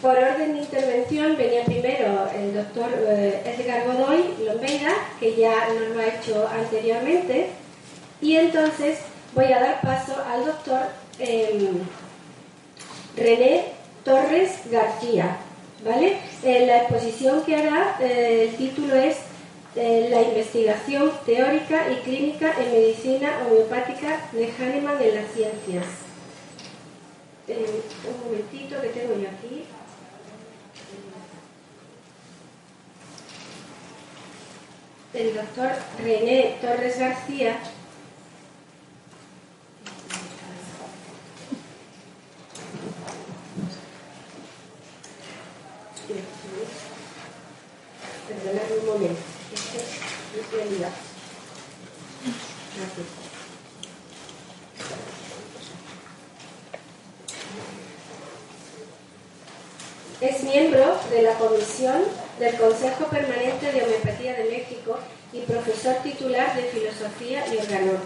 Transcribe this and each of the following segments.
Por orden de intervención venía primero el doctor eh, Edgar Godoy Lombeida, que ya nos lo ha hecho anteriormente, y entonces voy a dar paso al doctor em, René Torres García. ¿vale? La exposición que hará, eh, el título es eh, La investigación teórica y clínica en medicina homeopática de Hahnemann en las ciencias. Un momentito que tengo yo aquí. El doctor René Torres García Perdonadme un momento. Es miembro de la comisión del Consejo Permanente de Homeopatía de México y profesor titular de Filosofía y Organón.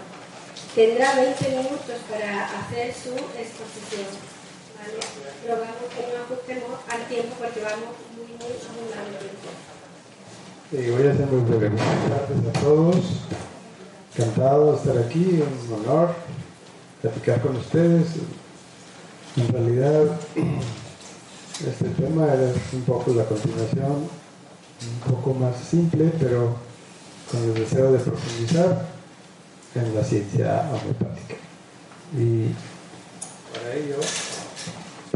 Tendrá 20 minutos para hacer su exposición. Rogamos que no ajustemos al tiempo porque vamos muy, muy, muy mal. Sí, voy a ser muy breve. Muchas gracias a todos. Encantado de estar aquí, un honor platicar con ustedes. En realidad, este tema es un poco la continuación, un poco más simple, pero con el deseo de profundizar en la ciencia homeopática. Y para ello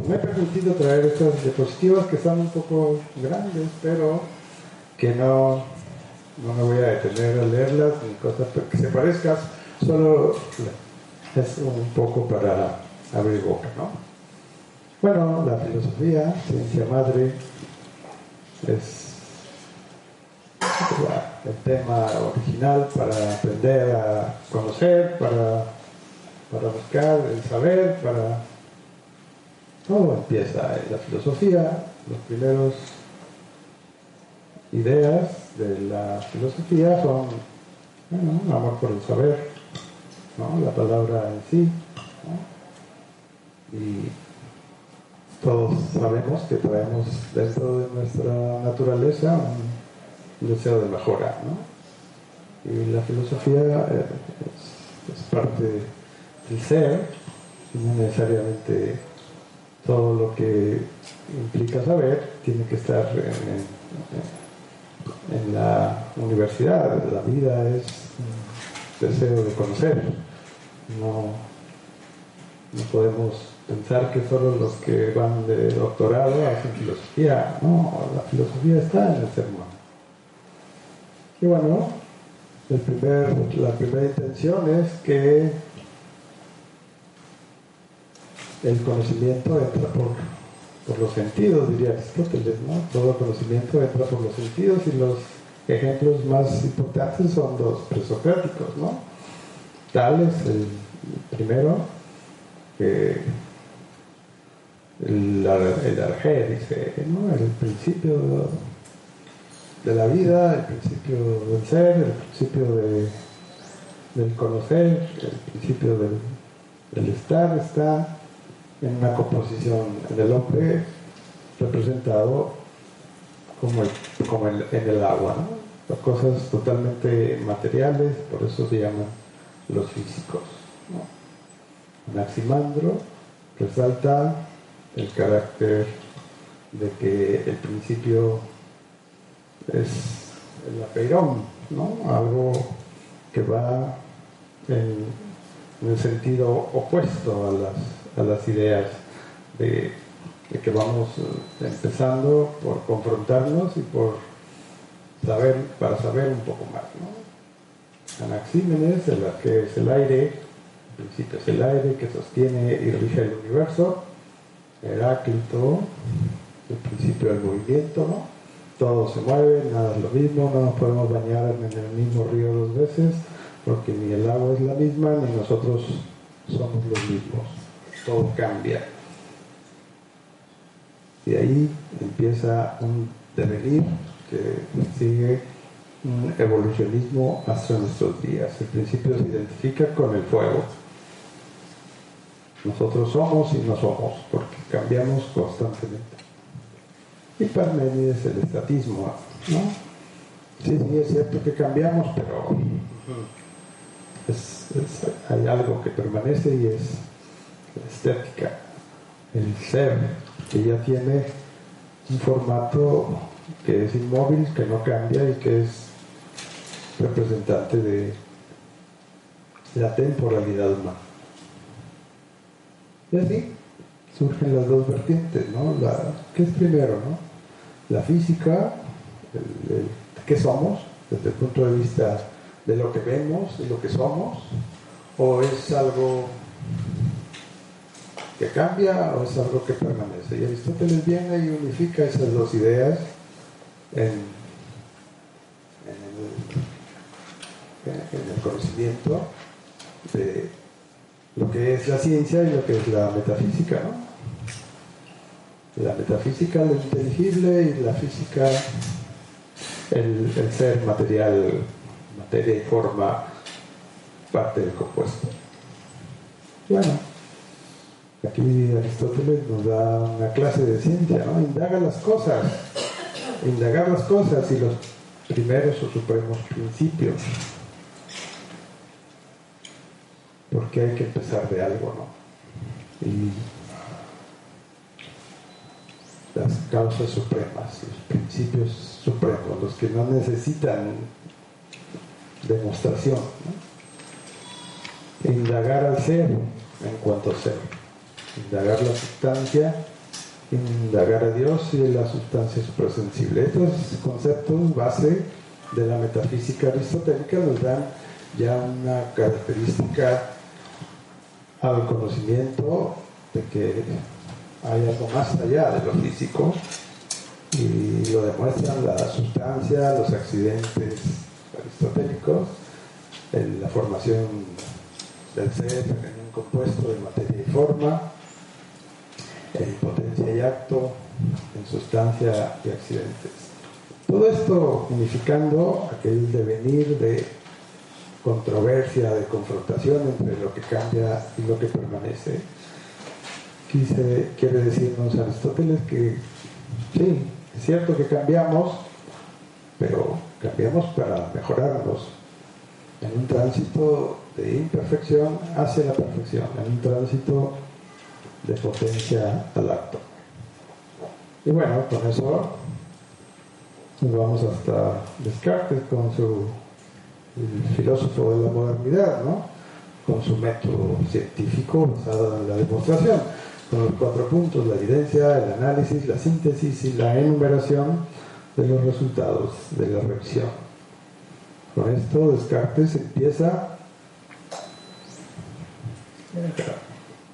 me he permitido traer estas diapositivas que son un poco grandes, pero que no, no me voy a detener a leerlas ni cosas que se parezcan, solo es un poco para abrir boca, ¿no? Bueno, la filosofía, ciencia madre, es el tema original para aprender a conocer, para, para buscar el saber, para todo empieza en la filosofía, los primeros ideas de la filosofía son bueno, amor por el saber, ¿no? la palabra en sí. Y todos sabemos que traemos dentro de nuestra naturaleza un deseo de mejora. ¿no? Y la filosofía eh, es, parte del ser, no necesariamente todo lo que implica saber tiene que estar en, la universidad. La vida es un deseo de conocer. No, no podemos pensar que solo los que van de doctorado hacen filosofía. No, la filosofía está en el ser humano. Y bueno, el primer, la primera intención es que el conocimiento entra por, los sentidos, diría Aristóteles, ¿no? Todo conocimiento entra por los sentidos y los ejemplos más importantes son los presocráticos, ¿no? Tal es el primero que el, el dice, ¿no? El principio de la vida, el principio del ser, el principio de, del conocer, el principio del, estar está en una composición del hombre representado como, como en, el agua, ¿no? cosas totalmente materiales, por eso se llaman los físicos. ¿no? Anaximandro resalta el carácter de que el principio es el apeirón, ¿no? algo que va en, el sentido opuesto a las a las ideas de, que vamos eh, empezando por confrontarnos y por saber, para saber un poco más. ¿no? Anaxímenes, el, que es el aire, el principio es el aire que sostiene y rige el universo. Heráclito, el principio del movimiento, ¿no? todo se mueve, nada es lo mismo, no nos podemos bañar en el mismo río dos veces, porque ni el agua es la misma, ni nosotros somos los mismos todo cambia. Y ahí empieza un devenir que sigue un evolucionismo hasta nuestros días. El principio se identifica con el fuego. Nosotros somos y no somos, porque cambiamos constantemente. Y Parménides el estatismo, ¿no? Sí, sí, es cierto que cambiamos, pero hay algo que permanece y es la estética, el ser, que ya tiene un formato que es inmóvil, que no cambia y que es representante de la temporalidad humana. Y así surgen las dos vertientes, ¿no? ¿Qué es primero, no? La física, ¿qué somos? Desde el punto de vista de lo que vemos, de lo que somos, o es algo que cambia o es algo que permanece. Y Aristóteles viene y unifica esas dos ideas en, el, conocimiento de lo que es la ciencia y lo que es la metafísica. La metafísica, lo inteligible y la física, el, el ser material, materia y forma, parte del compuesto. Bueno, aquí Aristóteles nos da una clase de ciencia, ¿no? Indaga las cosas indagar las cosas y los primeros o supremos principios. Porque hay que empezar de algo, ¿no? Y las causas supremas, los principios supremos, los que no necesitan demostración. ¿no? Indagar al ser en cuanto a ser. Indagar la sustancia indagar a Dios y la sustancia suprasensible. Estos conceptos base de la metafísica aristotélica nos dan ya una característica al conocimiento de que hay algo más allá de lo físico y lo demuestran la sustancia, los accidentes aristotélicos, la formación del ser en un compuesto de materia y forma, en potencia y acto, en sustancia y accidentes. Todo esto unificando aquel devenir de controversia, de confrontación entre lo que cambia y lo que permanece. Quise, quiere decirnos Aristóteles que sí, es cierto que cambiamos, pero cambiamos para mejorarnos en un tránsito de imperfección hacia la perfección, en un tránsito de potencia al acto. Y bueno, con eso nos vamos hasta Descartes con su filósofo de la modernidad, ¿no? con su método científico basado en la demostración, con los cuatro puntos, la evidencia, el análisis, la síntesis y la enumeración de los resultados de la revisión. Con esto Descartes empieza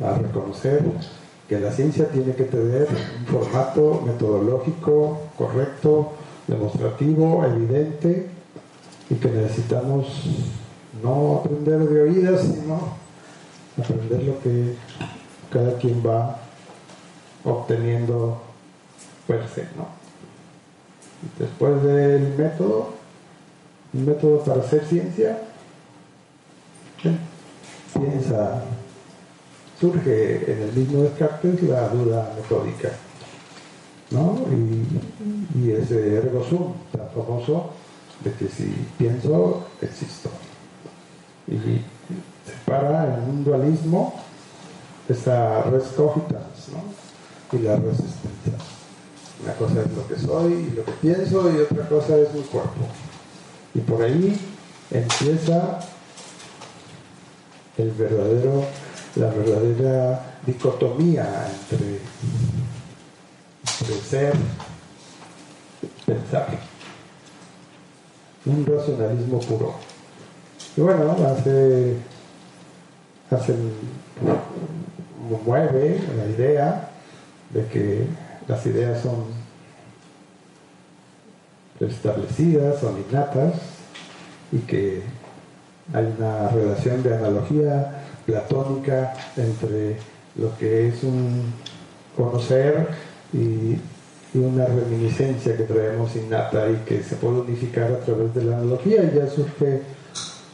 a reconocer que la ciencia tiene que tener un formato metodológico correcto, demostrativo, evidente, y que necesitamos no aprender de oídas, sino aprender lo que cada quien va obteniendo per se. ¿no? Después del método, un método para hacer ciencia, piensa surge en el mismo Descartes la duda metódica, ¿no? Y, ese ergo sum tan famoso de que si pienso, existo. Y separa en un dualismo esa res cogitans. Y la resistencia. Una cosa es lo que soy y lo que pienso y otra cosa es mi cuerpo. Y por ahí empieza el verdadero la verdadera dicotomía entre, ser y pensar. Un racionalismo puro. Y bueno, hace, hace mueve la idea de que las ideas son establecidas, son innatas y que hay una relación de analogía platónica entre lo que es un conocer y una reminiscencia que traemos innata y que se puede unificar a través de la analogía y ya surge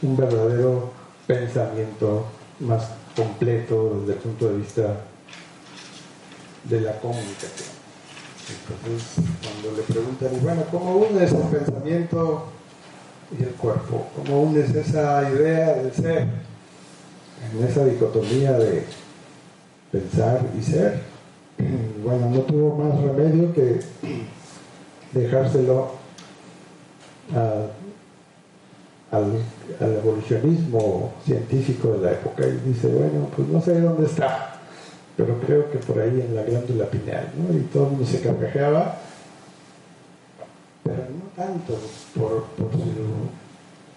un verdadero pensamiento más completo desde el punto de vista de la comunicación. Entonces, cuando le preguntan, y bueno, ¿cómo unes el pensamiento y el cuerpo? ¿Cómo unes esa idea del ser en esa dicotomía de pensar y ser? Bueno, no tuvo más remedio que dejárselo al, evolucionismo científico de la época y dice, bueno, pues no sé dónde está, pero creo que por ahí en la glándula pineal, ¿no? Y todo el mundo se carcajeaba, pero no tanto por,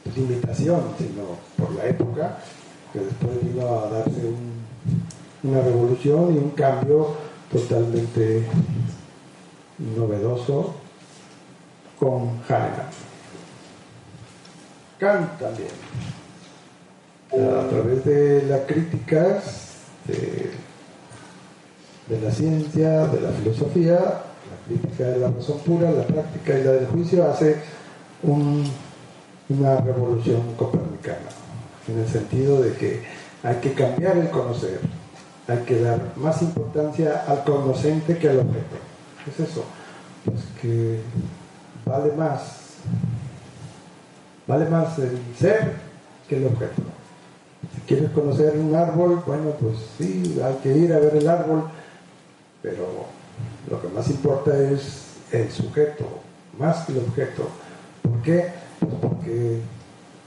su limitación, sino por la época, que después vino a darse una revolución y un cambio totalmente novedoso con Hahnemann. Kant también, a través de las críticas de, la ciencia, de la filosofía, la crítica de la razón pura, la práctica y la del juicio, hace una revolución copernicana, en el sentido de que hay que cambiar el conocer, hay que dar más importancia al conocente que al objeto. ¿Qué es eso? Pues que vale más, vale más el ser que el objeto. Si quieres conocer un árbol, bueno, pues sí, hay que ir a ver el árbol, pero lo que más importa es el sujeto, más que el objeto. ¿Por qué? Pues porque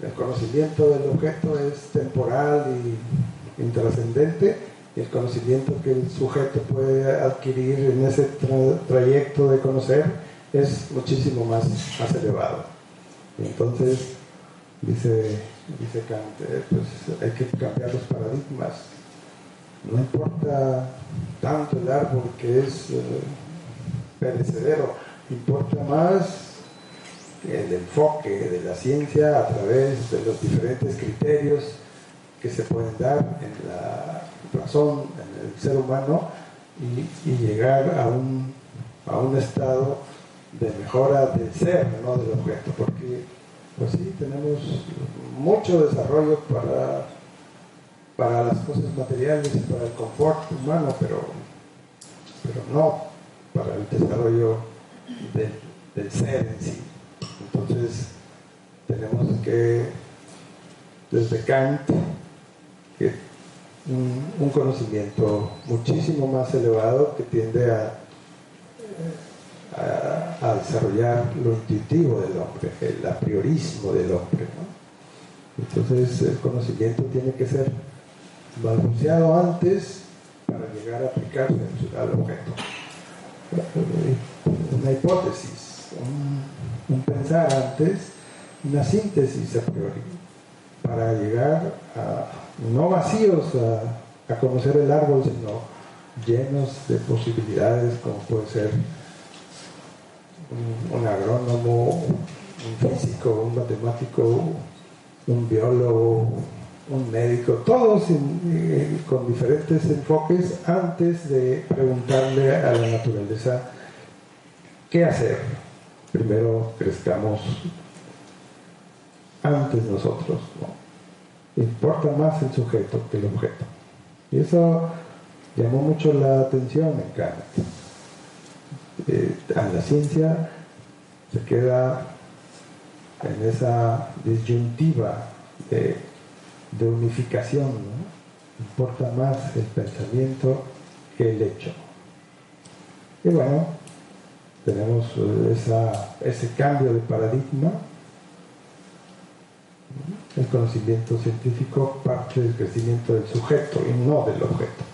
el conocimiento del objeto es temporal y intrascendente el conocimiento que el sujeto puede adquirir en ese trayecto de conocer es muchísimo más, elevado. entonces, dice, dice Kant, eh, pues hay que cambiar los paradigmas. No importa tanto el árbol que es eh, perecedero, importa más el enfoque de la ciencia a través de los diferentes criterios que se pueden dar en la razón en el ser humano y, llegar a un, a un estado de mejora del ser, no del objeto, porque pues sí, tenemos mucho desarrollo para, para las cosas materiales y para el confort humano, pero, pero no para el desarrollo del, del ser en sí. Entonces tenemos que, desde Kant, que un, conocimiento muchísimo más elevado que tiende a, desarrollar lo intuitivo del hombre, el a priorismo del hombre. Entonces el conocimiento tiene que ser balbuceado antes para llegar a aplicarse al objeto. Una hipótesis, un pensar antes, una síntesis a priori, para llegar a no vacíos a, conocer el árbol, sino llenos de posibilidades, como puede ser un, agrónomo, un físico, un matemático, un biólogo, un médico, todos con diferentes enfoques antes de preguntarle a la naturaleza qué hacer. Primero crezcamos antes nosotros. ¿no? importa más el sujeto que el objeto. Y eso llamó mucho la atención en Kant. Eh, la ciencia se queda en esa disyuntiva de, unificación. Importa más el pensamiento que el hecho. Y bueno, tenemos eh, ese cambio de paradigma el conocimiento científico parte del crecimiento del sujeto y no del objeto.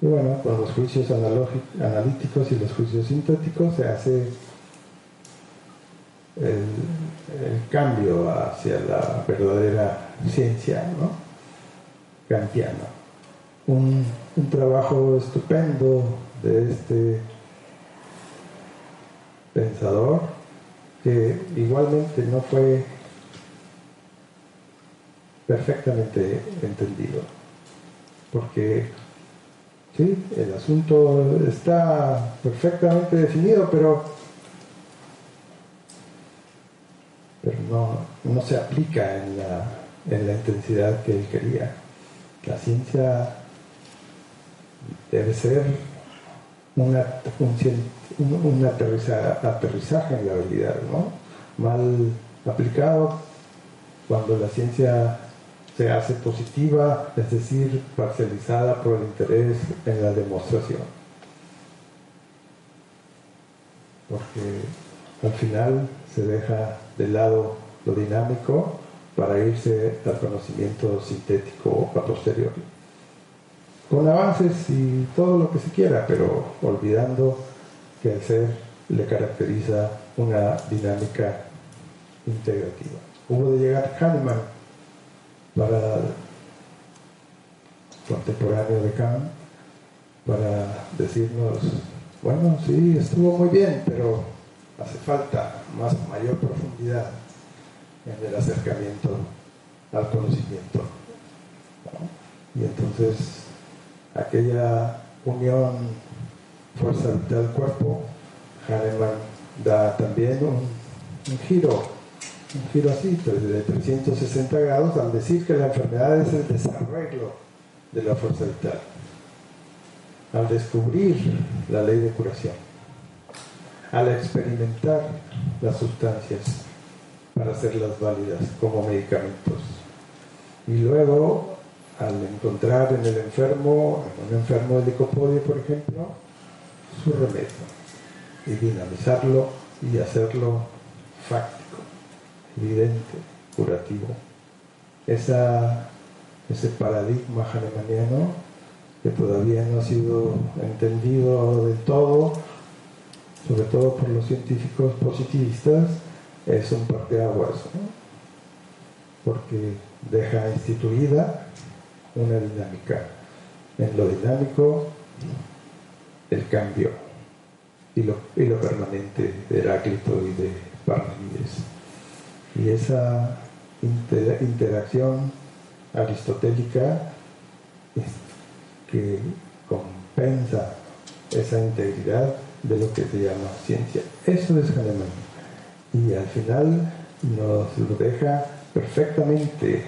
Y bueno, con los juicios analíticos y los juicios sintéticos se hace el, cambio hacia la verdadera ciencia ¿no? kantiana. Un, un trabajo estupendo de este pensador que igualmente no fue perfectamente entendido, porque ¿sí? El asunto está perfectamente definido, pero, pero no, no se aplica en la, en la intensidad que él quería. La ciencia debe ser una, un, un aterrizaje en la realidad, ¿no? Mal aplicado cuando la ciencia se hace positiva, es decir, parcializada por el interés en la demostración. Porque al final se deja de lado lo dinámico para irse al conocimiento sintético a posteriori. Con avances y todo lo que se quiera, pero olvidando que el ser le caracteriza una dinámica integrativa. Hubo de llegar Kahneman para contemporáneo de Kant para decirnos, bueno, sí, estuvo muy bien, pero hace falta más mayor profundidad en el acercamiento al conocimiento. Y entonces aquella unión fuerza vital cuerpo, Hahnemann da también un, un giro un giro así, de 360 grados, al decir que la enfermedad es el desarrollo de la fuerza vital, al descubrir la ley de curación, al experimentar las sustancias para hacerlas válidas como medicamentos. Y luego, al encontrar en el enfermo, en un enfermo de licopodio, por ejemplo, su remedio y dinamizarlo y hacerlo fáctico evidente, curativo. Ese paradigma hahnemanniano que todavía no ha sido entendido del todo, sobre todo por los científicos positivistas, es un parteaguas, ¿no? porque deja instituida una dinámica. En lo dinámico, el cambio y lo, y lo permanente de Heráclito y de Parmenides. Y esa interacción aristotélica que compensa esa integridad de lo que se llama ciencia. Eso es Hahnemann. Y al final nos lo deja perfectamente,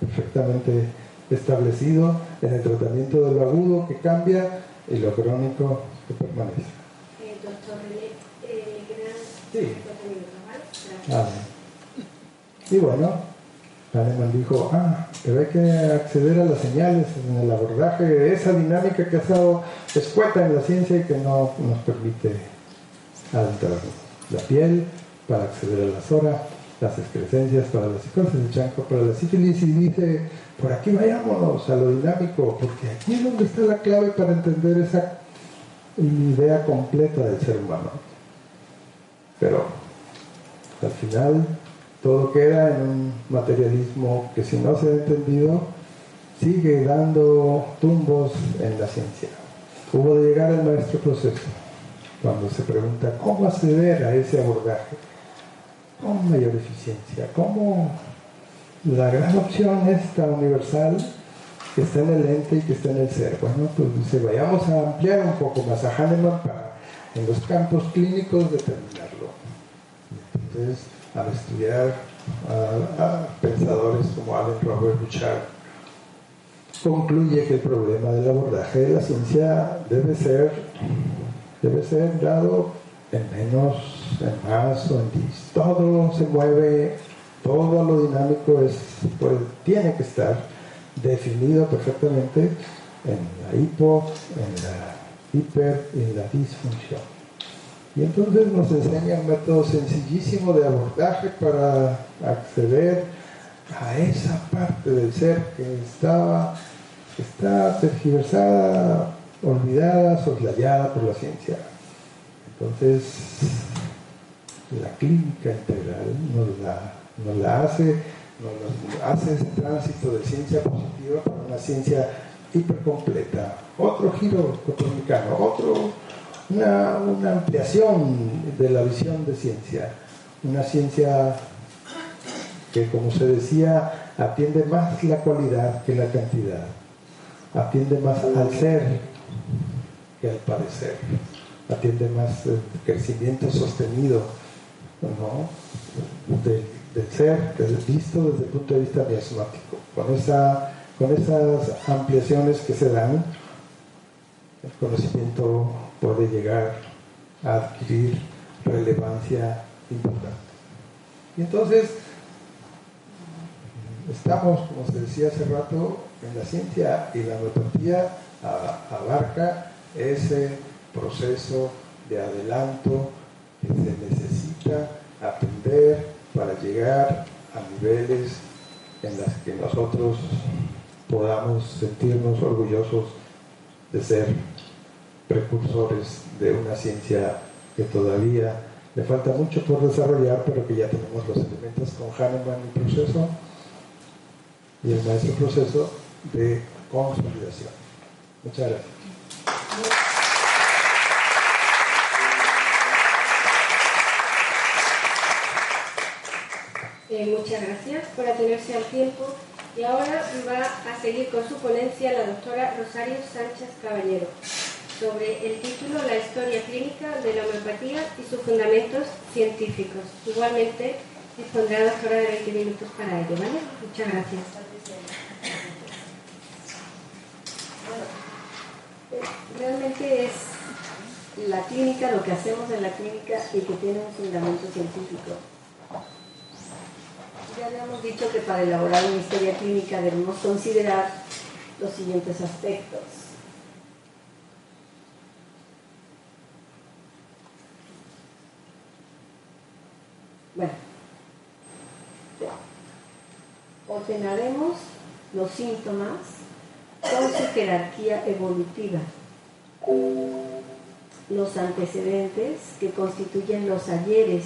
perfectamente establecido en el tratamiento de lo agudo que cambia y lo crónico que permanece. Eh, doctor René, eh, sí. Ah, y bueno, Kahneman dijo, ah, pero hay que acceder a las señales en el abordaje de esa dinámica que ha estado escueta en la ciencia y que no nos permite adentrarnos. La piel para acceder a las horas, las excrescencias para la psicosis, el chanco para la sífilis y dice, por aquí vayámonos a lo dinámico, porque aquí es donde está la clave para entender esa idea completa del ser humano. Pero al final todo queda en un materialismo que si no se ha entendido sigue dando tumbos en la ciencia. Hubo de llegar el maestro proceso cuando se pregunta cómo acceder a ese abordaje con mayor eficiencia, cómo la gran opción esta universal que está en el ente y que está en el ser. Bueno, pues dice, vayamos a ampliar un poco más a Hahnemann para en los campos clínicos determinarlo. Entonces, al estudiar a, pensadores como Allen Robert Bouchard, concluye que el problema del abordaje de la ciencia debe ser, debe ser dado en menos, en más o en dis. Todo se mueve, todo lo dinámico es, pues, tiene que estar definido perfectamente en la hipo, en la hiper y en la disfunción. Y entonces nos enseña un método sencillísimo de abordaje para acceder a esa parte del ser que estaba, está tergiversada, olvidada, soslayada por la ciencia. Entonces, la clínica integral nos la, nos la hace, nos hace ese tránsito de ciencia positiva para una ciencia hipercompleta. Otro giro copernicano, otro una, ampliación de la visión de ciencia, una ciencia que, como se decía, atiende más la cualidad que la cantidad, atiende más al ser que al parecer. Atiende más el crecimiento sostenido del, ser, visto desde el punto de vista miasmático. Con, esa, con esas ampliaciones que se dan, el conocimiento puede llegar a adquirir relevancia importante. Y entonces, estamos, como se decía hace rato, en la ciencia y la homeopatía abarca ese proceso de adelanto que se necesita aprender para llegar a niveles en los que nosotros podamos sentirnos orgullosos de ser precursores de una ciencia que todavía le falta mucho por desarrollar, pero que ya tenemos los elementos con Hahnemann y proceso y el maestro proceso de consolidación. Muchas gracias. Eh, muchas gracias por atenerse al tiempo y ahora va a seguir con su ponencia la doctora Rosario Sánchez Caballero sobre el título La historia clínica de la homeopatía y sus fundamentos científicos. Igualmente dispondrá la doctora de 20 minutos para ello, ¿vale? Muchas gracias. realmente es la clínica, lo que hacemos en la clínica y que tiene un fundamento científico. Ya le hemos dicho que para elaborar una historia clínica debemos considerar los siguientes aspectos. Bueno, ordenaremos los síntomas con su jerarquía evolutiva. Los antecedentes que constituyen los ayeres,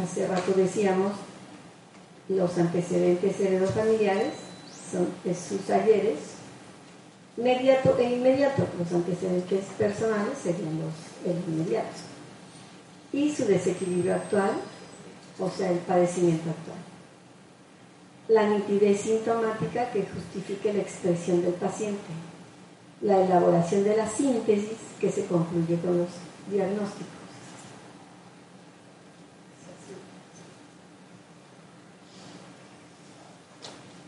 hace rato decíamos, los antecedentes heredofamiliares son sus ayeres, inmediato e inmediato, los antecedentes personales serían los inmediatos, y su desequilibrio actual, o sea, el padecimiento actual la nitidez sintomática que justifique la expresión del paciente, la elaboración de la síntesis que se concluye con los diagnósticos.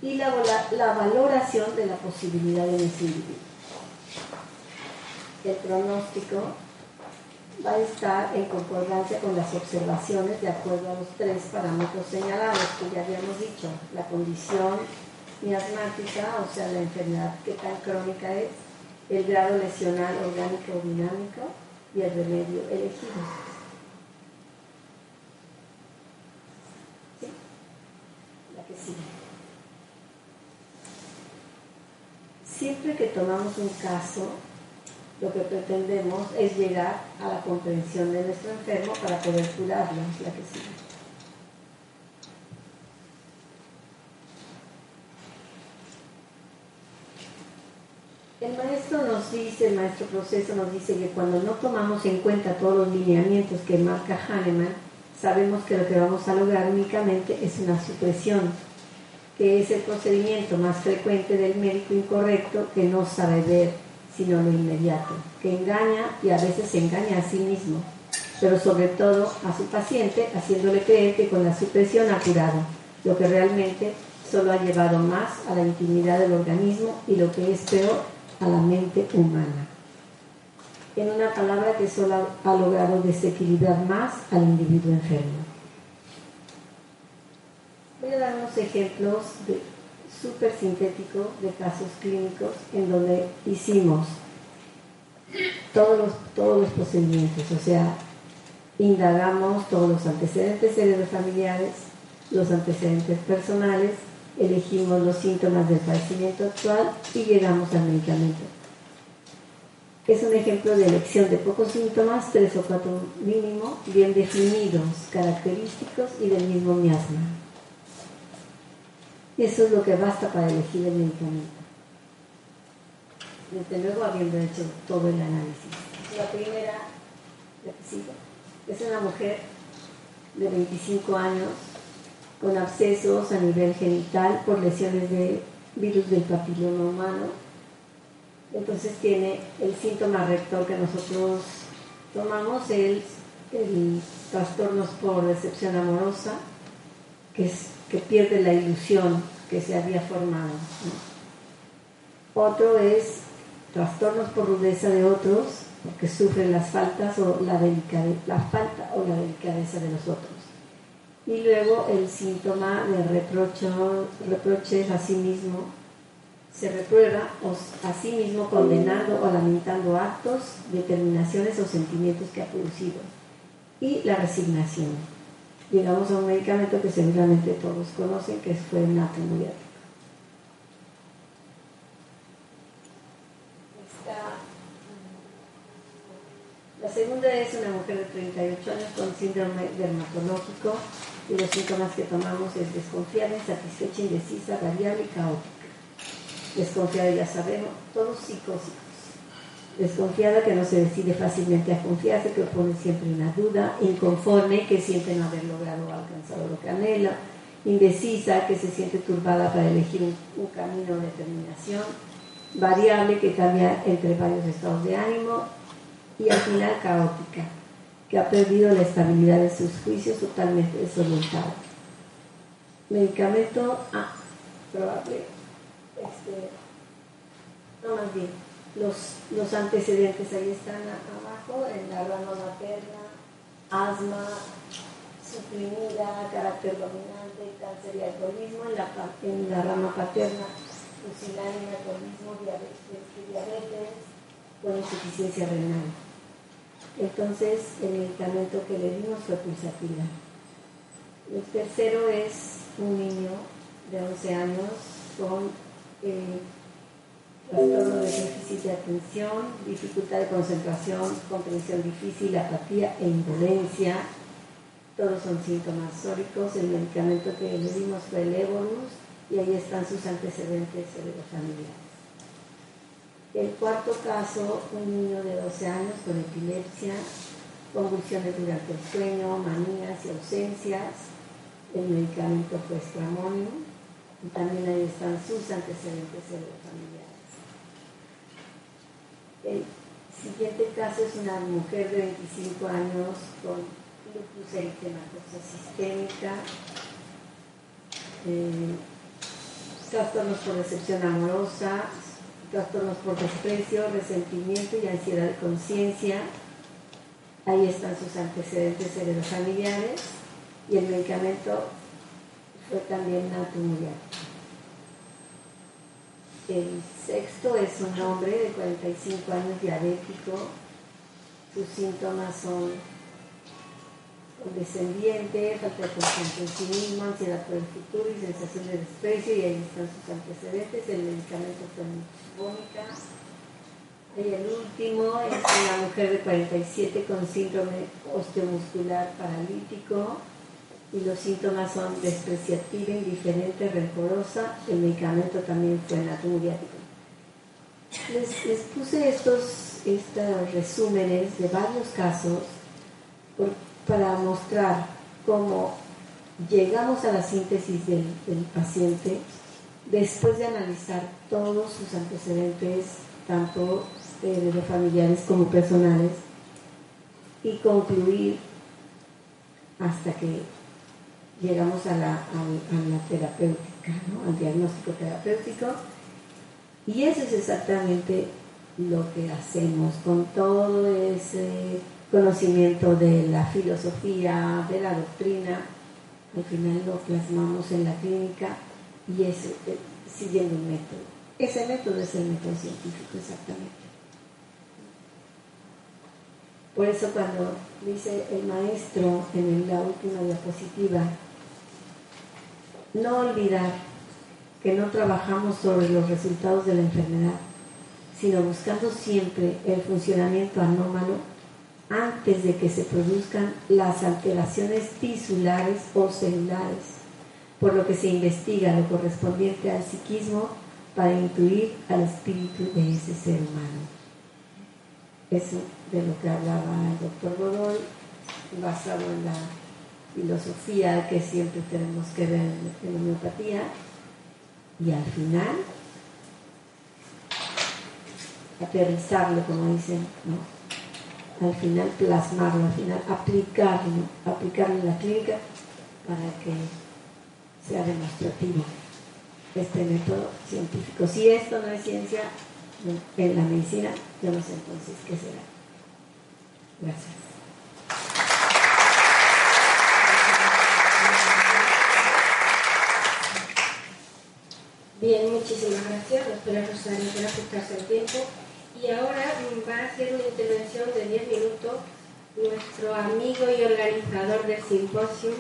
Y la, la valoración de la posibilidad de ese. El pronóstico va a estar en concordancia con las observaciones de acuerdo a los tres parámetros señalados que ya habíamos dicho, la condición miasmática, o sea, la enfermedad que tan crónica es, el grado lesional orgánico o dinámico y el remedio elegido. La que sigue. Siempre que tomamos un caso, lo que pretendemos es llegar a la comprensión de nuestro enfermo para poder curarlo, la que sigue. El maestro nos dice, el maestro proceso nos dice que cuando no tomamos en cuenta todos los lineamientos que marca Hahnemann, sabemos que lo que vamos a lograr únicamente es una supresión, que es el procedimiento más frecuente del médico incorrecto que no sabe ver sino lo inmediato, que engaña y a veces se engaña a sí mismo, pero sobre todo a su paciente, haciéndole creer que con la supresión ha curado, lo que realmente solo ha llevado más a la intimidad del organismo y lo que es peor, a la mente humana. En una palabra que solo ha logrado desequilibrar más al individuo enfermo. Voy a dar unos ejemplos de súper sintético de casos clínicos en donde hicimos todos los, todos los procedimientos, o sea, indagamos todos los antecedentes familiares, los antecedentes personales, elegimos los síntomas del padecimiento actual y llegamos al medicamento. Es un ejemplo de elección de pocos síntomas, tres o cuatro mínimo, bien definidos, característicos y del mismo miasma. Eso es lo que basta para elegir el medicamento. Desde luego habiendo hecho todo el análisis. La primera, la que es una mujer de 25 años con abscesos a nivel genital por lesiones de virus del papiloma humano. Entonces tiene el síntoma rector que nosotros tomamos, el, el trastornos por decepción amorosa, que, es, que pierde la ilusión que se había formado. Otro es trastornos por rudeza de otros, porque sufren las faltas o la, o delicadeza de los otros. Y luego el síntoma de reprocho, reproches a sí mismo, se reprueba a sí mismo condenando o lamentando actos, determinaciones o sentimientos que ha producido. Y la resignación. Llegamos a un medicamento que seguramente todos conocen, que fue natriumuriático. La segunda es una mujer de 38 años con síndrome dermatológico y los síntomas que tomamos es desconfiada, insatisfecha, indecisa, variable y caótica. Desconfiada ya sabemos, todos psicósicos. Desconfiada que no se decide fácilmente a confiarse, que pone siempre una duda, inconforme, que siente no haber logrado o alcanzado lo que anhela, indecisa, que se siente turbada para elegir un, camino de determinación, variable, que cambia entre varios estados de ánimo, y al final caótica, que ha perdido la estabilidad de sus juicios totalmente desorientado. Medicamento A, probable, este, no más bien, los, los antecedentes ahí están abajo, en la rama materna, asma, suprimida, carácter dominante, cáncer y alcoholismo, en la, en la rama paterna, pusilánime, alcoholismo, diabetes, diabetes con insuficiencia renal. Entonces, el medicamento que le dimos fue pulsatina. El tercero es un niño de 11 años con eh, trastorno de déficit de atención, dificultad de concentración, comprensión difícil, apatía e indolencia. Todos son síntomas sóricos. El medicamento que le dimos fue el Evolus y ahí están sus antecedentes familiares. El cuarto caso, un niño de 12 años con epilepsia, convulsiones durante el sueño, manías y ausencias. El medicamento fue estramonio y también ahí están sus antecedentes familiares. El siguiente caso es una mujer de 25 años con lupus eritematosa sistémica, eh, trastornos por decepción amorosa, trastornos por desprecio, resentimiento y ansiedad de conciencia. Ahí están sus antecedentes familiares y el medicamento fue también natriumuriático. El sexto es un hombre de 45 años diabético. Sus síntomas son descendiente, falta de confianza en sí mismo, ansiedad por y sensación de desprecio, y ahí están sus antecedentes, el medicamento vómica. Y el último es una mujer de 47 con síndrome osteomuscular paralítico, y los síntomas son despreciativa, indiferente, rencorosa, el medicamento también fue natriumuriático. Les, les puse estos, estos resúmenes de varios casos para mostrar cómo llegamos a la síntesis del, paciente después de analizar todos sus antecedentes, tanto eh, de familiares como personales, y concluir hasta que llegamos a la, terapéutica, al diagnóstico terapéutico. Y eso es exactamente lo que hacemos con todo ese conocimiento de la filosofía, de la doctrina, al final lo plasmamos en la clínica y es eh, siguiendo un método. Ese método es el método científico, exactamente. Por eso cuando dice el maestro en la última diapositiva, no olvidar que no trabajamos sobre los resultados de la enfermedad, sino buscando siempre el funcionamiento anómalo antes de que se produzcan las alteraciones tisulares o celulares, por lo que se investiga lo correspondiente al psiquismo para incluir al espíritu de ese ser humano. Eso de lo que hablaba el doctor Godoy, basado en la filosofía que siempre tenemos que ver en homeopatía, y al final aterrizarlo, como dicen, al final plasmarlo, al final aplicarlo, aplicarlo en la clínica para que sea demostrativo este método científico. Si esto no es ciencia en la medicina, yo no sé entonces qué será. Gracias. Bien, muchísimas gracias, doctora Rosario, por ajustarse al tiempo. Y ahora va a hacer una intervención de 10 minutos nuestro amigo y organizador del simposio,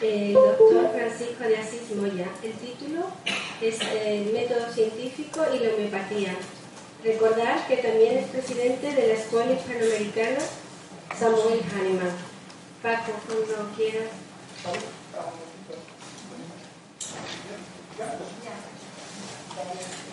el doctor Francisco de Asís Moya. El título es El método científico y la homeopatía. Recordar que también es presidente de la Escuela Hispanoamericana Samuel Hahnemann. Paco, cuando quieras. Amen.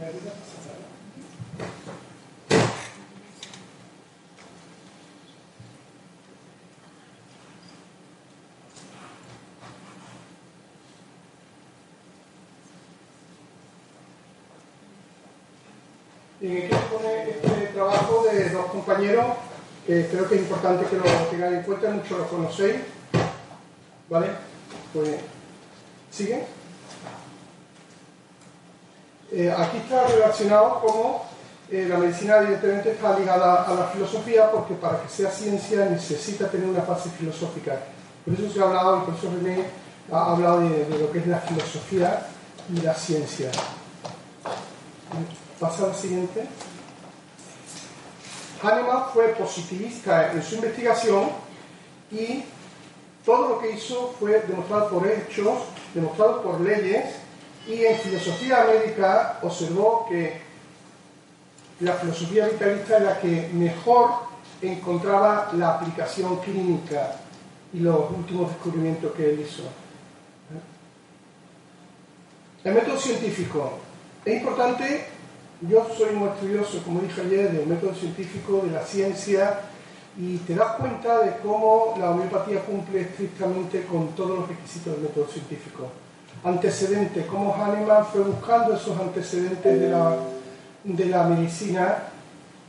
En aquí pone este trabajo de dos compañeros, que creo que es importante que lo tengáis en cuenta, muchos lo conocéis. ¿Vale? Pues, ¿sigue? Eh, aquí está relacionado como eh, la medicina evidentemente está ligada a la filosofía porque para que sea ciencia necesita tener una base filosófica. Por eso se ha hablado, el profesor René ha hablado de, de lo que es la filosofía y la ciencia. Pasa al siguiente. Hahnemann fue positivista en su investigación y todo lo que hizo fue demostrado por hechos, demostrado por leyes y en filosofía médica observó que la filosofía vitalista es la que mejor encontraba la aplicación clínica y los últimos descubrimientos que él hizo. El método científico. Es importante yo soy un estudioso, como dije ayer, del método científico, de la ciencia, y te das cuenta de cómo la homeopatía cumple estrictamente con todos los requisitos del método científico. Antecedentes, cómo Hahnemann fue buscando esos antecedentes de la, de la medicina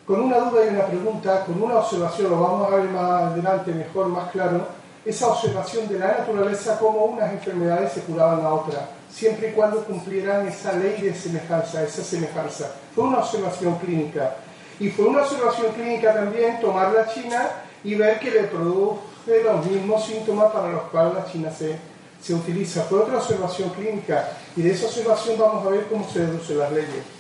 con una duda y una pregunta, con una observación, lo vamos a ver más adelante, mejor, más claro, esa observación de la naturaleza, cómo unas enfermedades se curaban a otras siempre y cuando cumplieran esa ley de semejanza, esa semejanza. Fue una observación clínica. Y fue una observación clínica también tomar la China y ver que le produce los mismos síntomas para los cuales la China se, se utiliza. Fue otra observación clínica y de esa observación vamos a ver cómo se deducen las leyes.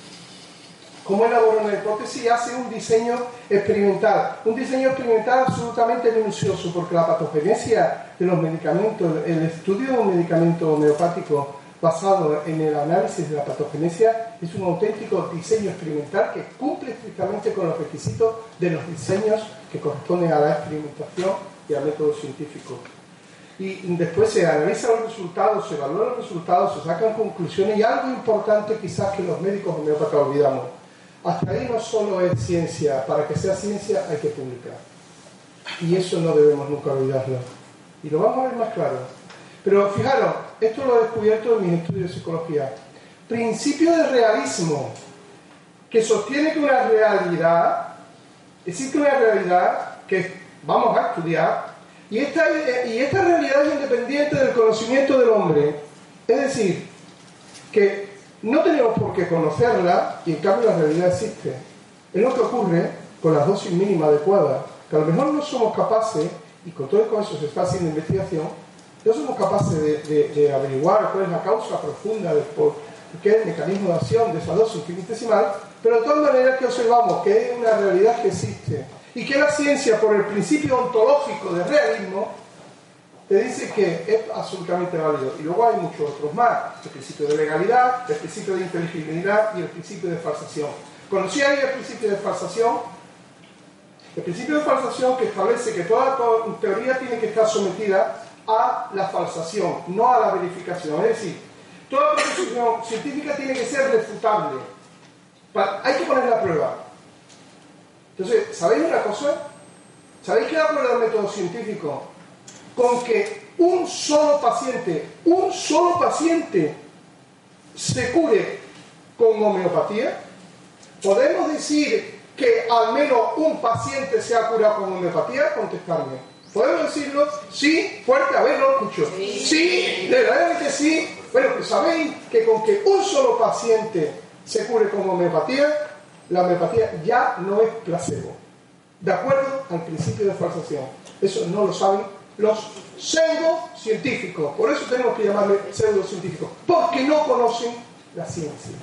Cómo elabora una hipótesis hace un diseño experimental. Un diseño experimental absolutamente minucioso porque la patogenesia de los medicamentos, el estudio de un medicamento homeopático basado en el análisis de la patogenesia, es un auténtico diseño experimental que cumple estrictamente con los requisitos de los diseños que corresponden a la experimentación y al método científico. Y después se analizan los resultados, se evalúan los resultados, se sacan conclusiones y algo importante quizás que los médicos homeópatas olvidamos. Hasta ahí no solo es ciencia, para que sea ciencia hay que publicar. Y eso no debemos nunca olvidarlo. Y lo vamos a ver más claro. Pero fijaros, esto lo he descubierto en mis estudios de psicología. Principio de realismo, que sostiene que una realidad, existe una realidad que vamos a estudiar, y esta, y esta realidad es independiente del conocimiento del hombre. Es decir, que no tenemos por qué conocerla y en cambio la realidad existe. Es lo que ocurre con las dosis mínimas adecuadas, que a lo mejor no somos capaces, y con todo eso se está haciendo investigación, no somos capaces de, averiguar cuál es la causa profunda por qué el mecanismo de acción de esa dosis infinitesimal, pero de todas maneras que observamos que es una realidad que existe y que la ciencia, por el principio ontológico de realismo, te dice que es absolutamente válido. Y luego hay muchos otros más. El principio de legalidad, el principio de inteligibilidad y el principio de falsación. ¿Conocíais el principio de falsación? El principio de falsación que establece que toda teoría tiene que estar sometida a la falsación, no a la verificación. Es decir, toda proposición científica tiene que ser refutable. Hay que poner la prueba. Entonces, ¿sabéis una cosa? ¿Sabéis qué da prueba del método científico? Con que un solo paciente, un solo paciente se cure con homeopatía, podemos decir que al menos un paciente se ha curado con homeopatía, contestarme. ¿Podemos decirlo? Sí, fuerte, a ver, lo escucho. Sí, sí verdaderamente sí. Bueno, pues sabéis que con que un solo paciente se cure con homeopatía, la homeopatía ya no es placebo. De acuerdo al principio de falsación. Eso no lo saben los pseudocientíficos. Por eso tenemos que llamarle pseudocientíficos. Porque no conocen la ciencia.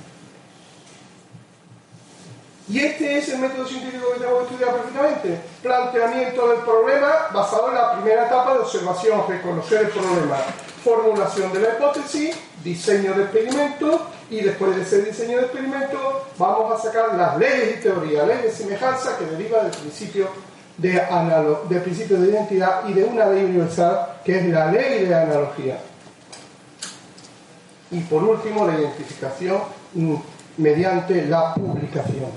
Y este es el método científico que tenemos que estudiar perfectamente. Planteamiento del problema basado en la primera etapa de observación, reconocer el problema. Formulación de la hipótesis, diseño de experimento y después de ese diseño de experimento vamos a sacar las leyes y teoría, ley de semejanza que deriva del principio de, del principio de identidad y de una ley universal que es la ley de analogía. Y por último, la identificación mediante la publicación.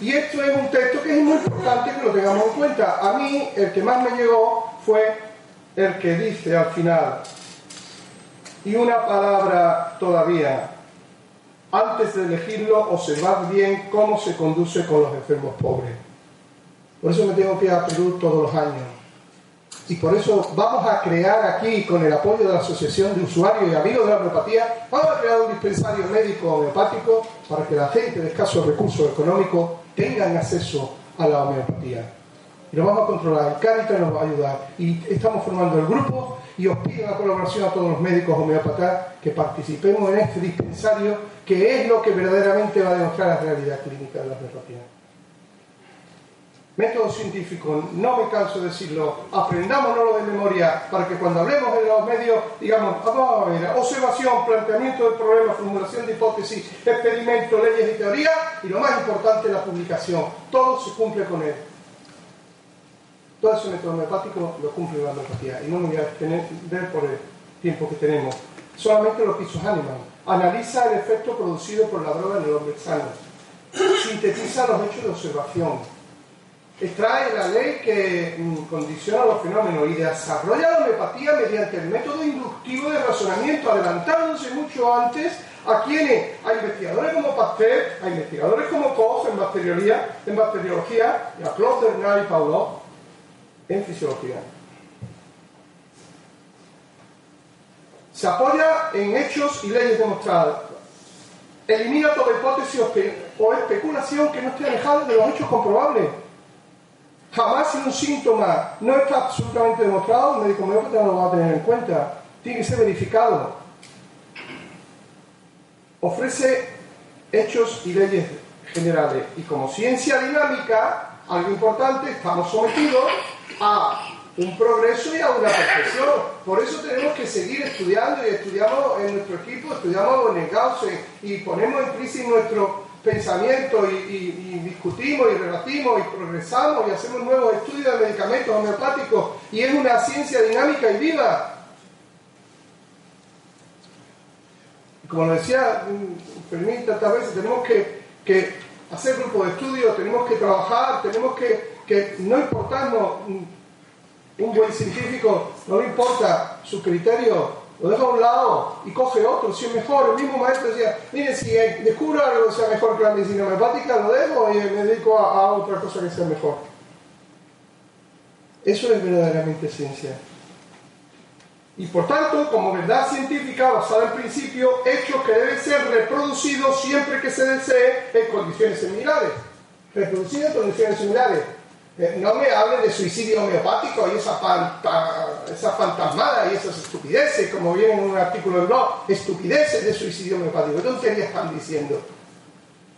Y esto es un texto que es muy importante que lo tengamos en cuenta. A mí el que más me llegó fue el que dice al final, y una palabra todavía, antes de elegirlo, observad bien cómo se conduce con los enfermos pobres. Por eso me tengo que ir a Perú todos los años. Y por eso vamos a crear aquí, con el apoyo de la Asociación de Usuarios y Amigos de la Homeopatía, vamos a crear un dispensario médico homeopático para que la gente de escasos recursos económicos tengan acceso a la homeopatía. Y lo vamos a controlar. Caritas nos va a ayudar. Y estamos formando el grupo y os pido la colaboración a todos los médicos homeópatas que participemos en este dispensario, que es lo que verdaderamente va a demostrar la realidad clínica de la homeopatía. Método científico, no me canso de decirlo, aprendámonoslo de memoria para que cuando hablemos en los medios digamos, vamos a ver, observación, planteamiento del problema, formulación de hipótesis, experimento, leyes y teoría y lo más importante, la publicación. Todo se cumple con él. Todo ese método homeopático lo cumple la homeopatía y no me voy a ver por el tiempo que tenemos. Solamente lo que hizo Hahnemann. Analiza el efecto producido por la droga en el hombre sano. Sintetiza los hechos de observación extrae la ley que mm, condiciona los fenómenos y desarrolla la homeopatía mediante el método inductivo de razonamiento, adelantándose mucho antes a quienes, a investigadores como Pasteur, a investigadores como Koch en bacteriología, en bacteriología y a Claude Bernard y Paulo en fisiología. Se apoya en hechos y leyes demostradas. Elimina toda hipótesis o especulación que no esté alejada de los hechos comprobables Jamás si un síntoma no está absolutamente demostrado, el médico homeópata no lo va a tener en cuenta. Tiene que ser verificado. Ofrece hechos y leyes generales. Y como ciencia dinámica, algo importante, estamos sometidos a un progreso y a una perfección. Por eso tenemos que seguir estudiando y estudiamos en nuestro equipo, estudiamos en el Gauss y ponemos en crisis nuestro pensamiento y, discutimos y rebatimos y progresamos y hacemos nuevos estudios de medicamentos homeopáticos y es una ciencia dinámica y viva. Como lo decía Fermín tantas veces, tenemos que, hacer grupos de estudio, tenemos que trabajar, tenemos que, que no importarnos, un buen científico no le importa su criterio lo deja a un lado y coge otro, si es mejor. El mismo maestro decía, mire, si descubro algo que sea mejor que la medicina homeopática, lo dejo y me dedico a, otra cosa que sea mejor. Eso es verdaderamente ciencia. Y por tanto, como verdad científica basada en principio, hechos que deben ser reproducidos siempre que se desee en condiciones similares. Reproducidos en condiciones similares. Eh, no me hablen de suicidio homeopático y esa, esa fantasmada y esas estupideces, como viene en un artículo del blog, estupideces de suicidio homeopático. ¿Qué tonterías están diciendo?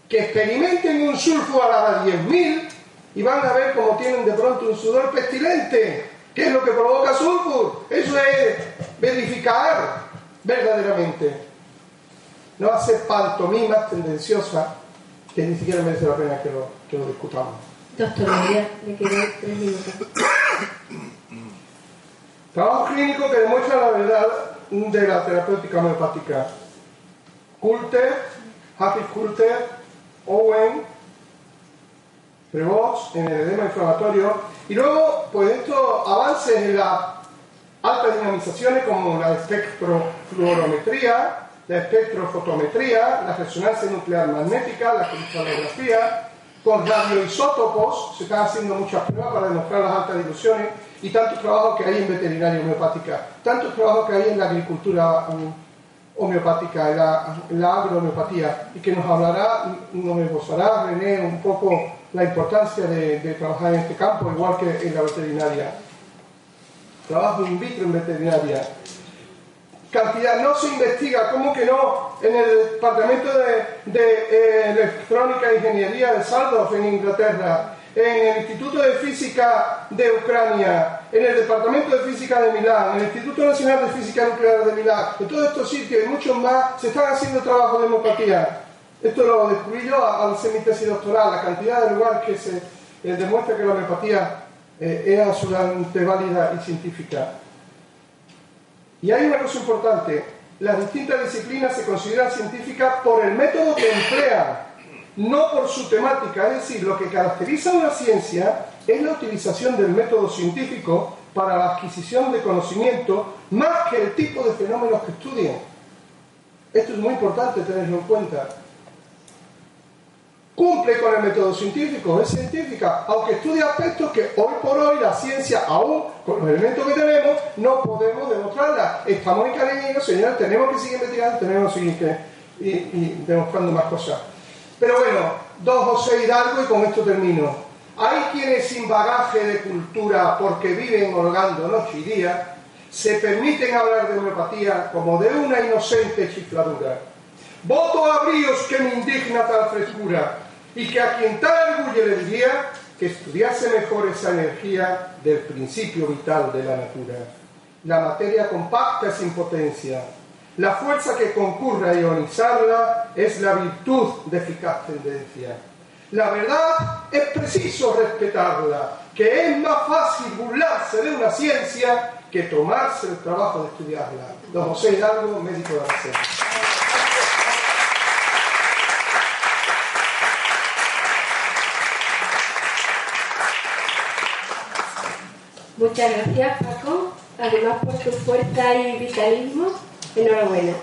Que experimenten un sulfo a la 10.000 y van a ver cómo tienen de pronto un sudor pestilente. ¿Qué es lo que provoca sulfur? Eso es verificar verdaderamente. No hacer pantomimas tendenciosas que ni siquiera merece la pena que lo discutamos. Doctor María, me quedan tres minutos. Trabajo clínico que demuestra la verdad de la terapéutica homeopática. Coulter, Happy Coulter, Owen, Prevost en el edema inflamatorio y luego pues estos avances en las altas dinamizaciones como la espectrofluorometría, la espectrofotometría, la resonancia nuclear magnética, la cristalografía, con radioisótopos se están haciendo muchas pruebas para demostrar las altas diluciones y tantos trabajos que hay en veterinaria homeopática, tantos trabajos que hay en la agricultura um, homeopática, en la, la agrohomeopatía, y que nos hablará, nos esbozará René un poco la importancia de trabajar en este campo, igual que en la veterinaria. Trabajo in vitro en veterinaria. Cantidad, no se investiga, ¿cómo que no? En el departamento de, eh, electrónica e ingeniería de Saldorf en Inglaterra, en el Instituto de Física de Ucrania, en el Departamento de Física de Milán, en el Instituto Nacional de Física Nuclear de Milán, en todos estos sitios y muchos más se están haciendo trabajos de homeopatía. Esto lo descubrí yo al hacer mi tesis doctoral, la cantidad de lugares que se eh, demuestra que la homeopatía eh, es absolutamente válida y científica. Y hay una cosa importante, las distintas disciplinas se consideran científicas por el método que emplean, no por su temática. Es decir, lo que caracteriza a una ciencia es la utilización del método científico para la adquisición de conocimiento más que el tipo de fenómenos que estudien. Esto es muy importante tenerlo en cuenta cumple con el método científico, es científica, aunque estudia aspectos que hoy por hoy la ciencia, aún con los elementos que tenemos, no podemos demostrarla. Estamos en camino, señores, tenemos que seguir investigando, tenemos que seguir y, y demostrando más cosas. Pero bueno, don José Hidalgo y con esto termino. Hay quienes sin bagaje de cultura, porque viven holgando noche y día, se permiten hablar de homeopatía como de una inocente chifladura. Voto a bríos que me indigna tal frescura, y que a quien tal orgullo le diría que estudiase mejor esa energía del principio vital de la natura. La materia compacta es impotencia. La fuerza que concurre a ionizarla es la virtud de eficaz tendencia. La verdad es preciso respetarla, que es más fácil burlarse de una ciencia que tomarse el trabajo de estudiarla. Don José Hidalgo, médico de la ciencia. Muchas gracias, Paco. Además, por tu fuerza y vitalismo, enhorabuena.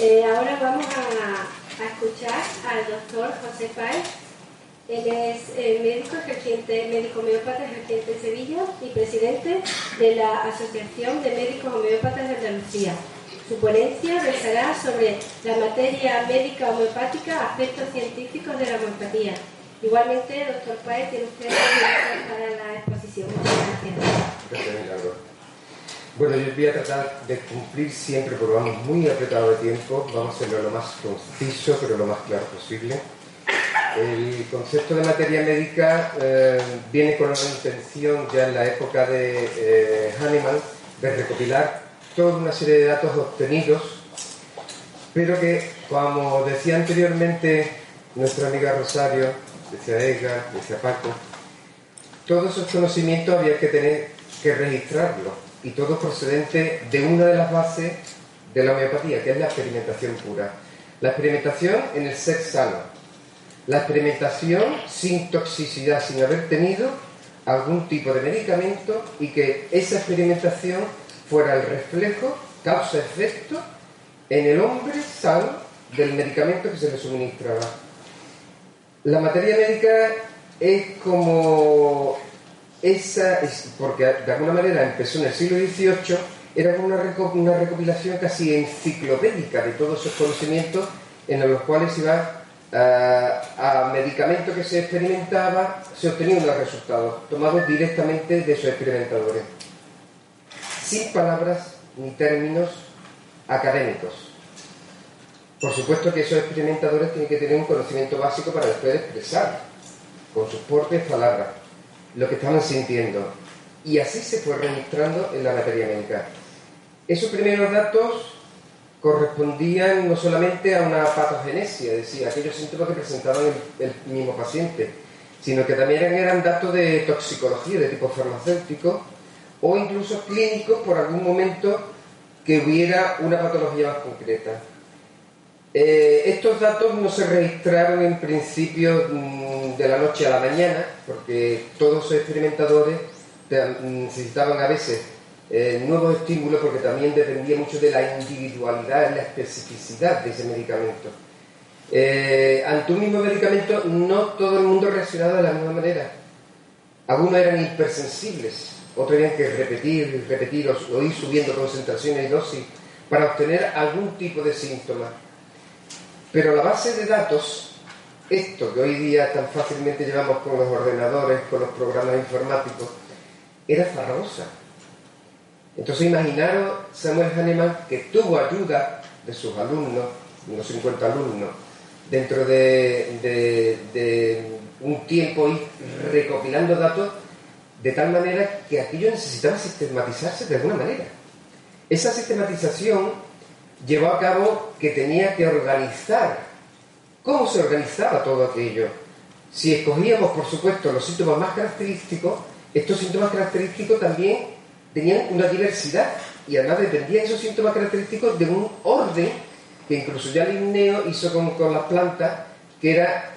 Eh, ahora vamos a, a, escuchar al doctor José Páez. Él es eh, médico ejerciente, médico homeópata ejerciente en Sevilla y presidente de la Asociación de Médicos Homeópatas de Andalucía. Su ponencia versará sobre la materia médica homeopática, aspectos científicos de la homeopatía Igualmente, doctor Páez, tiene usted para la exposición. Gracias. Gracias, Bueno, yo voy a tratar de cumplir siempre, porque vamos muy apretado de tiempo, vamos a hacerlo lo más conciso, pero lo más claro posible. El concepto de materia médica eh, viene con una intención ya en la época de eh, Hahnemann de recopilar toda una serie de datos obtenidos, pero que, como decía anteriormente nuestra amiga Rosario, decía Edgar, decía Paco, todos esos conocimientos había que tener que registrarlos y todo procedente de una de las bases de la homeopatía, que es la experimentación pura. La experimentación en el ser sano, la experimentación sin toxicidad, sin haber tenido algún tipo de medicamento y que esa experimentación fuera el reflejo, causa-efecto, en el hombre sano del medicamento que se le suministraba. La materia médica es como esa, porque de alguna manera empezó en el siglo XVIII, era como una, recopilación casi enciclopédica de todos esos conocimientos en los cuales iba a, medicamentos que se experimentaba, se obtenían los resultados tomados directamente de esos experimentadores, sin palabras ni términos académicos. Por supuesto que esos experimentadores tienen que tener un conocimiento básico para después expresar con sus propias palabras, lo que estaban sintiendo. Y así se fue registrando en la materia médica. Esos primeros datos correspondían no solamente a una patogenesia, es decir, aquellos síntomas que presentaban el, mismo paciente, sino que también eran datos de toxicología de tipo farmacéutico o incluso clínicos por algún momento que hubiera una patología más concreta. Eh, estos datos no se registraron en principio mm, de la noche a la mañana, porque todos los experimentadores mm, necesitaban a veces eh, nuevos estímulos, porque también dependía mucho de la individualidad y la especificidad de ese medicamento. Eh, ante un mismo medicamento, no todo el mundo reaccionaba de la misma manera. Algunos eran hipersensibles, otros tenían que repetir, repetir o ir subiendo concentraciones y dosis para obtener algún tipo de síntoma. Pero la base de datos, esto que hoy día tan fácilmente llevamos con los ordenadores, con los programas informáticos, era farragosa. Entonces imaginaros Samuel Hahnemann que tuvo ayuda de sus alumnos, unos 50 alumnos, dentro de, de un tiempo ir recopilando datos de tal manera que aquello necesitaba sistematizarse de alguna manera. Esa sistematización llevó a cabo que tenía que organizar. ¿Cómo se organizaba todo aquello? Si escogíamos, por supuesto, los síntomas más característicos, estos síntomas característicos también tenían una diversidad y además dependían esos síntomas característicos de un orden que incluso ya Linneo hizo con, las plantas, que era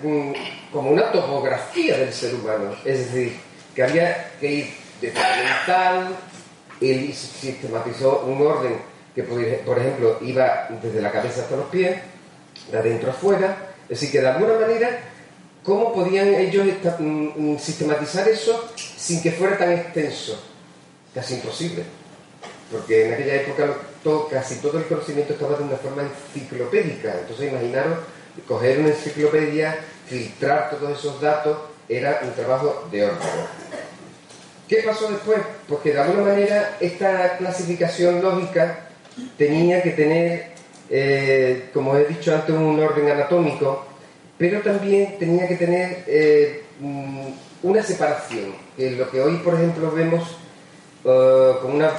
como una topografía del ser humano. Es decir, que había que ir de mental, él sistematizó un orden que, por ejemplo, iba desde la cabeza hasta los pies, de adentro afuera, es decir, que de alguna manera, ¿cómo podían ellos mm, mm, sistematizar eso sin que fuera tan extenso? Casi imposible, porque en aquella época casi todo el conocimiento estaba de una forma enciclopédica, entonces imaginaros coger una enciclopedia, filtrar todos esos datos, era un trabajo de orden. ¿Qué pasó después? Porque de alguna manera esta clasificación lógica tenía que tener, eh, como he dicho antes, un orden anatómico, pero también tenía que tener eh, mm, una separación, que lo que hoy, por ejemplo, vemos uh, como una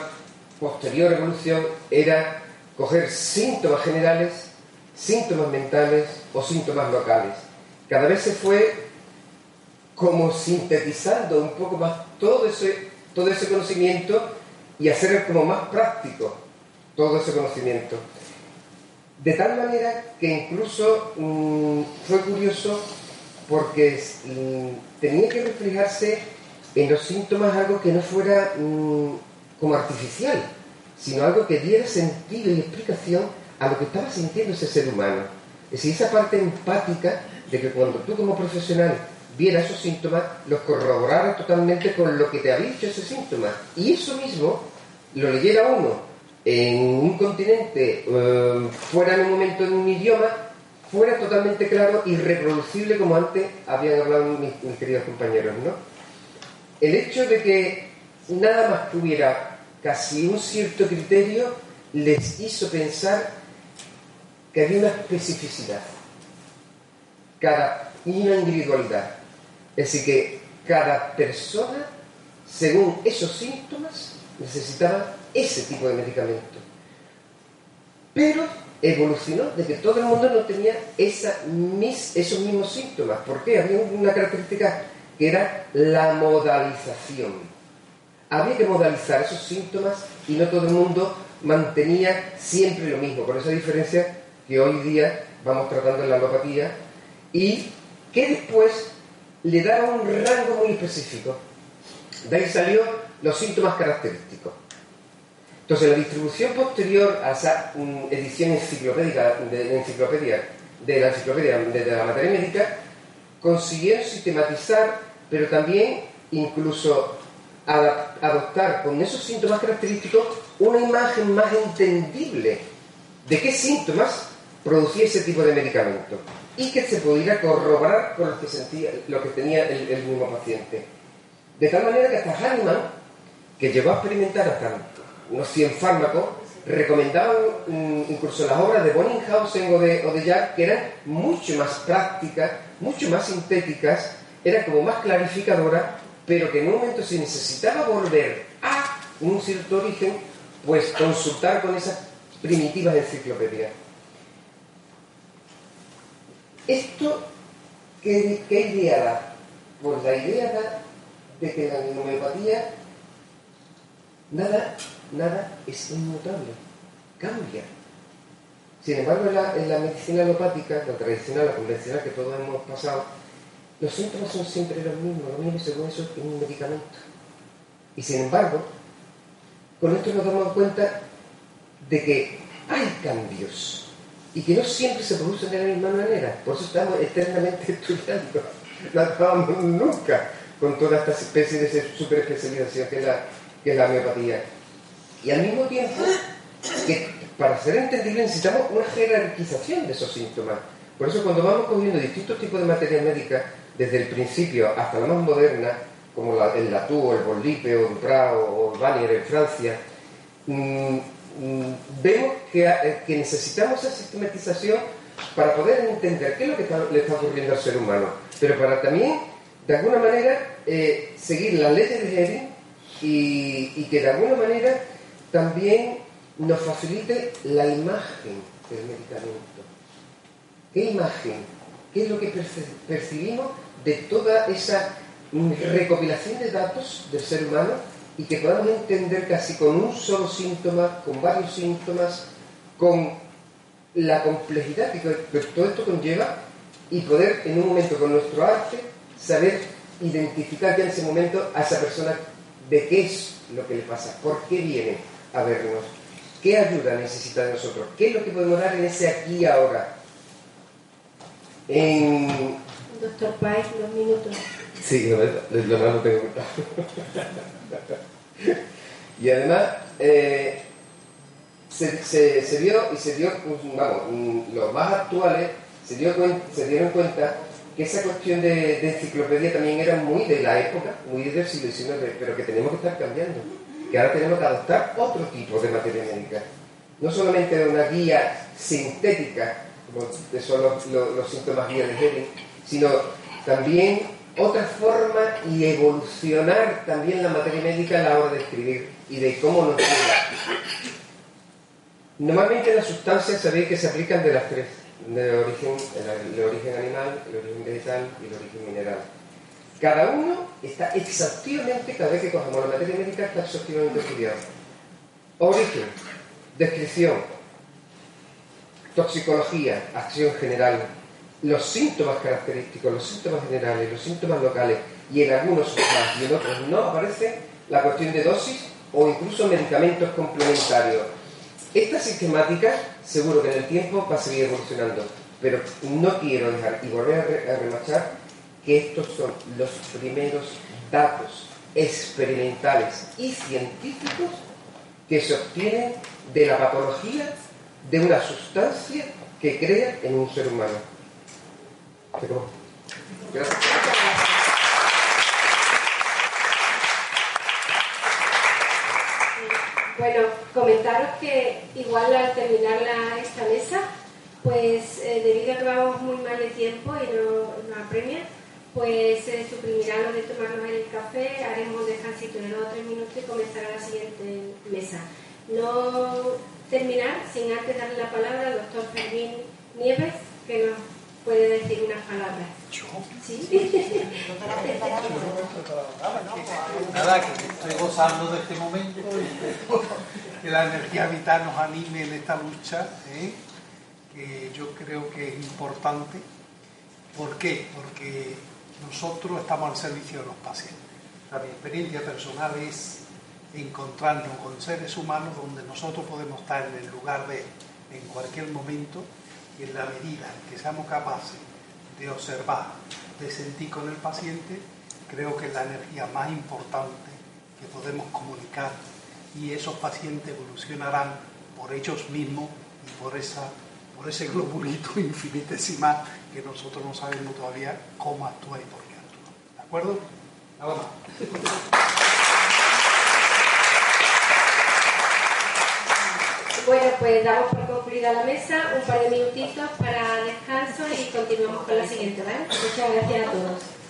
posterior evolución era coger síntomas generales, síntomas mentales o síntomas locales. Cada vez se fue como sintetizando un poco más todo ese, todo ese conocimiento y hacer como más práctico todo ese conocimiento. De tal manera que incluso mm, fue curioso porque mm, tenía que reflejarse en los síntomas algo que no fuera mm, como artificial, sino algo que diera sentido y explicación a lo que estaba sintiendo ese ser humano. Es decir, esa parte empática de que cuando tú como profesional viera esos síntomas, los corroborara totalmente con lo que te había dicho ese síntoma. Y eso mismo lo leyera uno en un continente, eh, fuera en un momento en un idioma, fuera totalmente claro y reproducible como antes habían hablado mis, queridos compañeros, ¿no? El hecho de que nada más tuviera casi un cierto criterio les hizo pensar que había una especificidad, cada, una individualidad. Es decir, que cada persona, según esos síntomas, necesitaba ese tipo de medicamento. Pero evolucionó de que todo el mundo no tenía esos mismos síntomas. ¿Por qué? Había una característica que era la modalización. Había que modalizar esos síntomas y no todo el mundo mantenía siempre lo mismo, con esa diferencia que hoy día vamos tratando en la alopatía y que después le daba un rango muy específico. De ahí salió los síntomas característicos. Entonces, la distribución posterior a esa mm, edición enciclopédica de, enciclopedia, de la enciclopedia de, la materia médica consiguió sistematizar, pero también incluso adoptar con esos síntomas característicos una imagen más entendible de qué síntomas producía ese tipo de medicamento y que se pudiera corroborar con lo que, sentía, lo que tenía el, el mismo paciente. De tal manera que hasta Hahnemann, que llegó a experimentar hasta unos 100 fármacos, recomendaban incluso las obras de Bonninghausen o de, o Jack, que eran mucho más prácticas, mucho más sintéticas era como más clarificadora, pero que en un momento se necesitaba volver a un cierto origen, pues consultar con esas primitivas enciclopedias. Esto, ¿qué, qué idea da? Pues la idea da de que la homeopatía nada, nada es inmutable, cambia. Sin embargo, en la, en la medicina alopática, la tradicional, la convencional que todos hemos pasado, los síntomas son siempre los mismos, lo mismo según eso es un medicamento. Y sin embargo, con esto nos damos cuenta de que hay cambios y que no siempre se producen de la misma manera. Por eso estamos eternamente estudiando. No acabamos nunca con toda esta especie de superespecialización que que es la homeopatía. Y al mismo tiempo, que para ser entendible necesitamos una jerarquización de esos síntomas. Por eso cuando vamos cogiendo distintos tipos de materia médica, desde el principio hasta la más moderna, como la, el Latú, el Bollipe, o Duprat o Vanier en Francia, mmm, mmm, vemos que, eh, que, necesitamos esa sistematización para poder entender qué es lo que le está ocurriendo al ser humano, pero para también, de alguna manera, eh, seguir las leyes de Hering y, y que de alguna manera también nos facilite la imagen del medicamento. ¿Qué imagen? ¿Qué es lo que percibimos de toda esa recopilación de datos del ser humano y que podamos entender casi con un solo síntoma, con varios síntomas, con la complejidad que todo esto conlleva y poder en un momento con nuestro arte saber identificar ya en ese momento a esa persona de qué es lo que le pasa, por qué viene a vernos, qué ayuda necesita de nosotros, qué es lo que podemos dar en ese aquí y ahora. En... Doctor Paez, dos minutos. Sí, lo, lo, lo, lo tengo. y además, eh, se, se, se, vio y se dio, vamos, los más actuales se, dio se dieron cuenta que esa cuestión de, de, enciclopedia también era muy de la época, muy del siglo XIX, pero que tenemos que estar cambiando. Que ahora tenemos que adoptar otro tipo de materia médica. No solamente una guía sintética, como son los, los, síntomas guía de Hering, sino también otra forma y evolucionar también la materia médica a la hora de escribir y de cómo nos llega. Normalmente las sustancias sabéis que se aplican de las tres, de origen, el origen animal, el origen vegetal y el origen mineral. Cada uno está exhaustivamente, cada vez que cogemos la materia médica, está exhaustivamente estudiado. Origen, descripción, toxicología, acción general, los síntomas característicos, los síntomas generales, los síntomas locales y en algunos más y en otros no aparece la cuestión de dosis o incluso medicamentos complementarios. Esta sistemática seguro que en el tiempo va a seguir evolucionando, pero no quiero dejar y volver a remachar que estos son los primeros datos experimentales y científicos que se obtienen de la patología de una sustancia que crea en un ser humano. Gracias. Bueno, comentaros que igual al terminar la, esta mesa, pues eh, debido a que vamos muy mal de tiempo y no nos apremia, pues se eh, suprimirá lo de tomarnos el café, haremos descansito de dos o tres minutos y comenzará la siguiente mesa. No terminar sin antes darle la palabra al doctor Fermín Nieves, que nos puede decir unas palabras. ¿Yo? ¿Sí? Nada, que estoy gozando de este momento y que la energía vital nos anime en esta lucha, ¿eh? que yo creo que es importante. ¿Por qué? Porque nosotros estamos al servicio de los pacientes. O mi experiencia personal es encontrarnos con seres humanos donde nosotros podemos estar en el lugar de en cualquier momento y en la medida en que seamos capaces de observar, de sentir con el paciente, creo que es la energía más importante que podemos comunicar y esos pacientes evolucionarán por ellos mismos y por, esa, por ese globulito infinitesimal que nosotros no sabemos todavía cómo actúa y por qué actúa. ¿De acuerdo? Nada más. Bueno, pues damos por concluida la mesa, un par de minutitos para descanso y continuamos con la siguiente, ¿vale? Muchas gracias a todos.